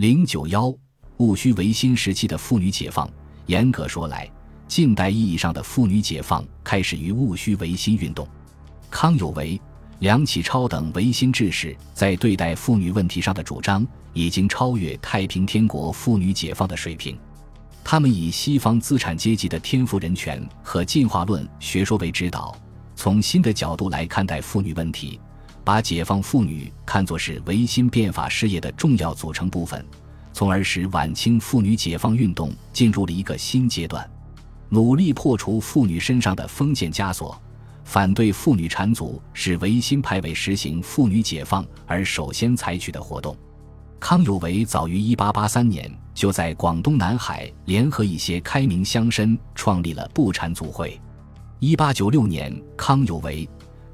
零九幺，戊戌维新时期的妇女解放，严格说来，近代意义上的妇女解放开始于戊戌维新运动。康有为、梁启超等维新志士在对待妇女问题上的主张，已经超越太平天国妇女解放的水平。他们以西方资产阶级的天赋人权和进化论学说为指导，从新的角度来看待妇女问题。把解放妇女看作是维新变法事业的重要组成部分，从而使晚清妇女解放运动进入了一个新阶段，努力破除妇女身上的封建枷锁，反对妇女缠足，是维新派为实行妇女解放而首先采取的活动。康有为早于1883年就在广东南海联合一些开明乡绅创立了不缠足会。1896年，康有为。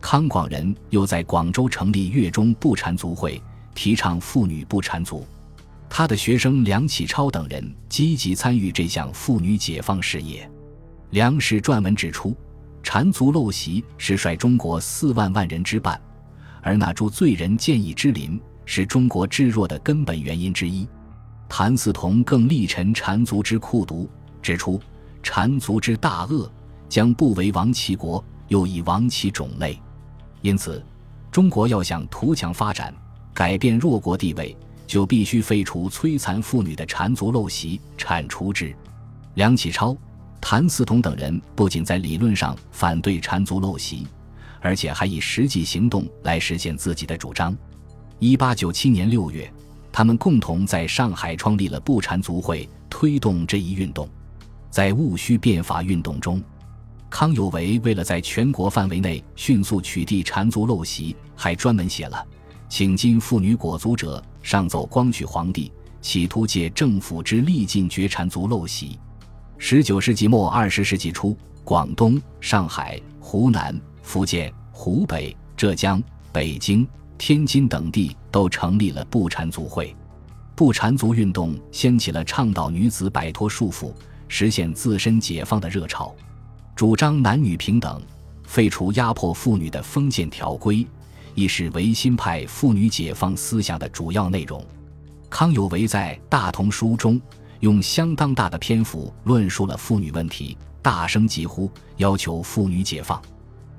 康广仁又在广州成立粤中不缠足会，提倡妇女不缠足。他的学生梁启超等人积极参与这项妇女解放事业。梁氏撰文指出，缠足陋习是率中国四万万人之半，而那株罪人见义之林是中国至弱的根本原因之一。谭嗣同更力陈缠足之酷毒，指出缠足之大恶，将不为亡其国，又以亡其种类。因此，中国要想图强发展、改变弱国地位，就必须废除摧残妇女的缠足陋习，铲除之。梁启超、谭嗣同等人不仅在理论上反对缠足陋习，而且还以实际行动来实现自己的主张。一八九七年六月，他们共同在上海创立了不缠足会，推动这一运动。在戊戌变法运动中。康有为为了在全国范围内迅速取缔缠足陋习，还专门写了“请进妇女裹足者，上奏光绪皇帝，企图借政府之力禁绝缠足陋习。”十九世纪末二十世纪初，广东、上海、湖南、福建、湖北、浙江、北京、天津等地都成立了不缠足会。不缠足运动掀起了倡导女子摆脱束缚、实现自身解放的热潮。主张男女平等，废除压迫妇女的封建条规，亦是维新派妇女解放思想的主要内容。康有为在《大同书》中用相当大的篇幅论述了妇女问题，大声疾呼，要求妇女解放，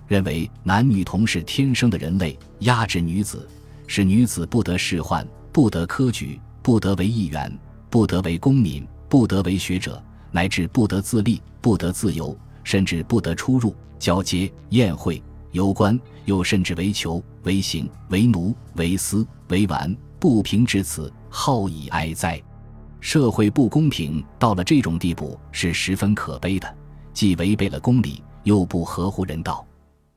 认为男女同是天生的人类，压制女子，使女子不得仕宦，不得科举，不得为议员，不得为公民，不得为学者，乃至不得自立，不得自由。甚至不得出入交接宴会游观，又甚至为囚为刑为奴为私为玩，不平至此，好以哀哉！社会不公平到了这种地步，是十分可悲的，既违背了公理，又不合乎人道。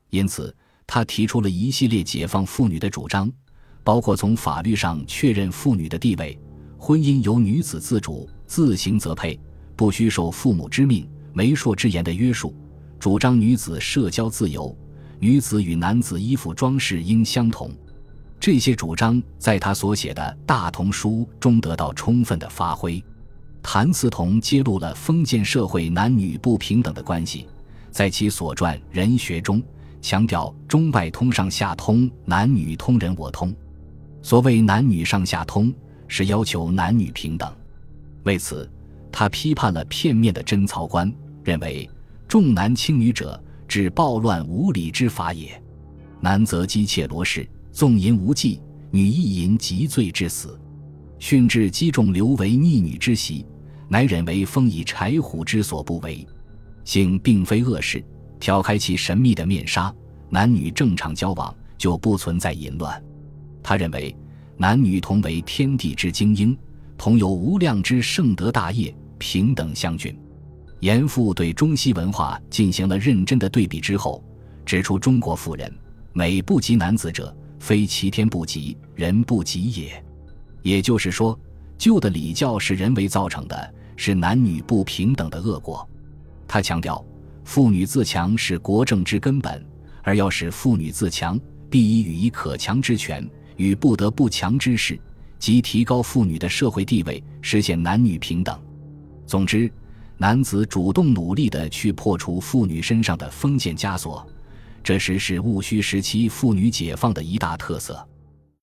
因此，他提出了一系列解放妇女的主张，包括从法律上确认妇女的地位，婚姻由女子自主自行择配，不需受父母之命。媒妁之言的约束，主张女子社交自由，女子与男子衣服装饰应相同。这些主张在他所写的《大同书》中得到充分的发挥。谭嗣同揭露了封建社会男女不平等的关系，在其所传《人学》中强调中外通上下通，男女通人我通。所谓男女上下通，是要求男女平等。为此。他批判了片面的贞操观，认为重男轻女者指暴乱无礼之法也。男则姬妾罗氏，纵淫无忌；女亦淫极罪致死。训至击中刘为逆女之习，乃忍为封以柴虎之所不为。性并非恶事，挑开其神秘的面纱，男女正常交往就不存在淫乱。他认为男女同为天地之精英，同有无量之圣德大业。平等相均，严复对中西文化进行了认真的对比之后，指出中国妇人美不及男子者，非其天不及，人不及也。也就是说，旧的礼教是人为造成的，是男女不平等的恶果。他强调，妇女自强是国政之根本，而要使妇女自强，必以予以可强之权，与不得不强之事，即提高妇女的社会地位，实现男女平等。总之，男子主动努力地去破除妇女身上的封建枷锁，这时是戊戌时期妇女解放的一大特色。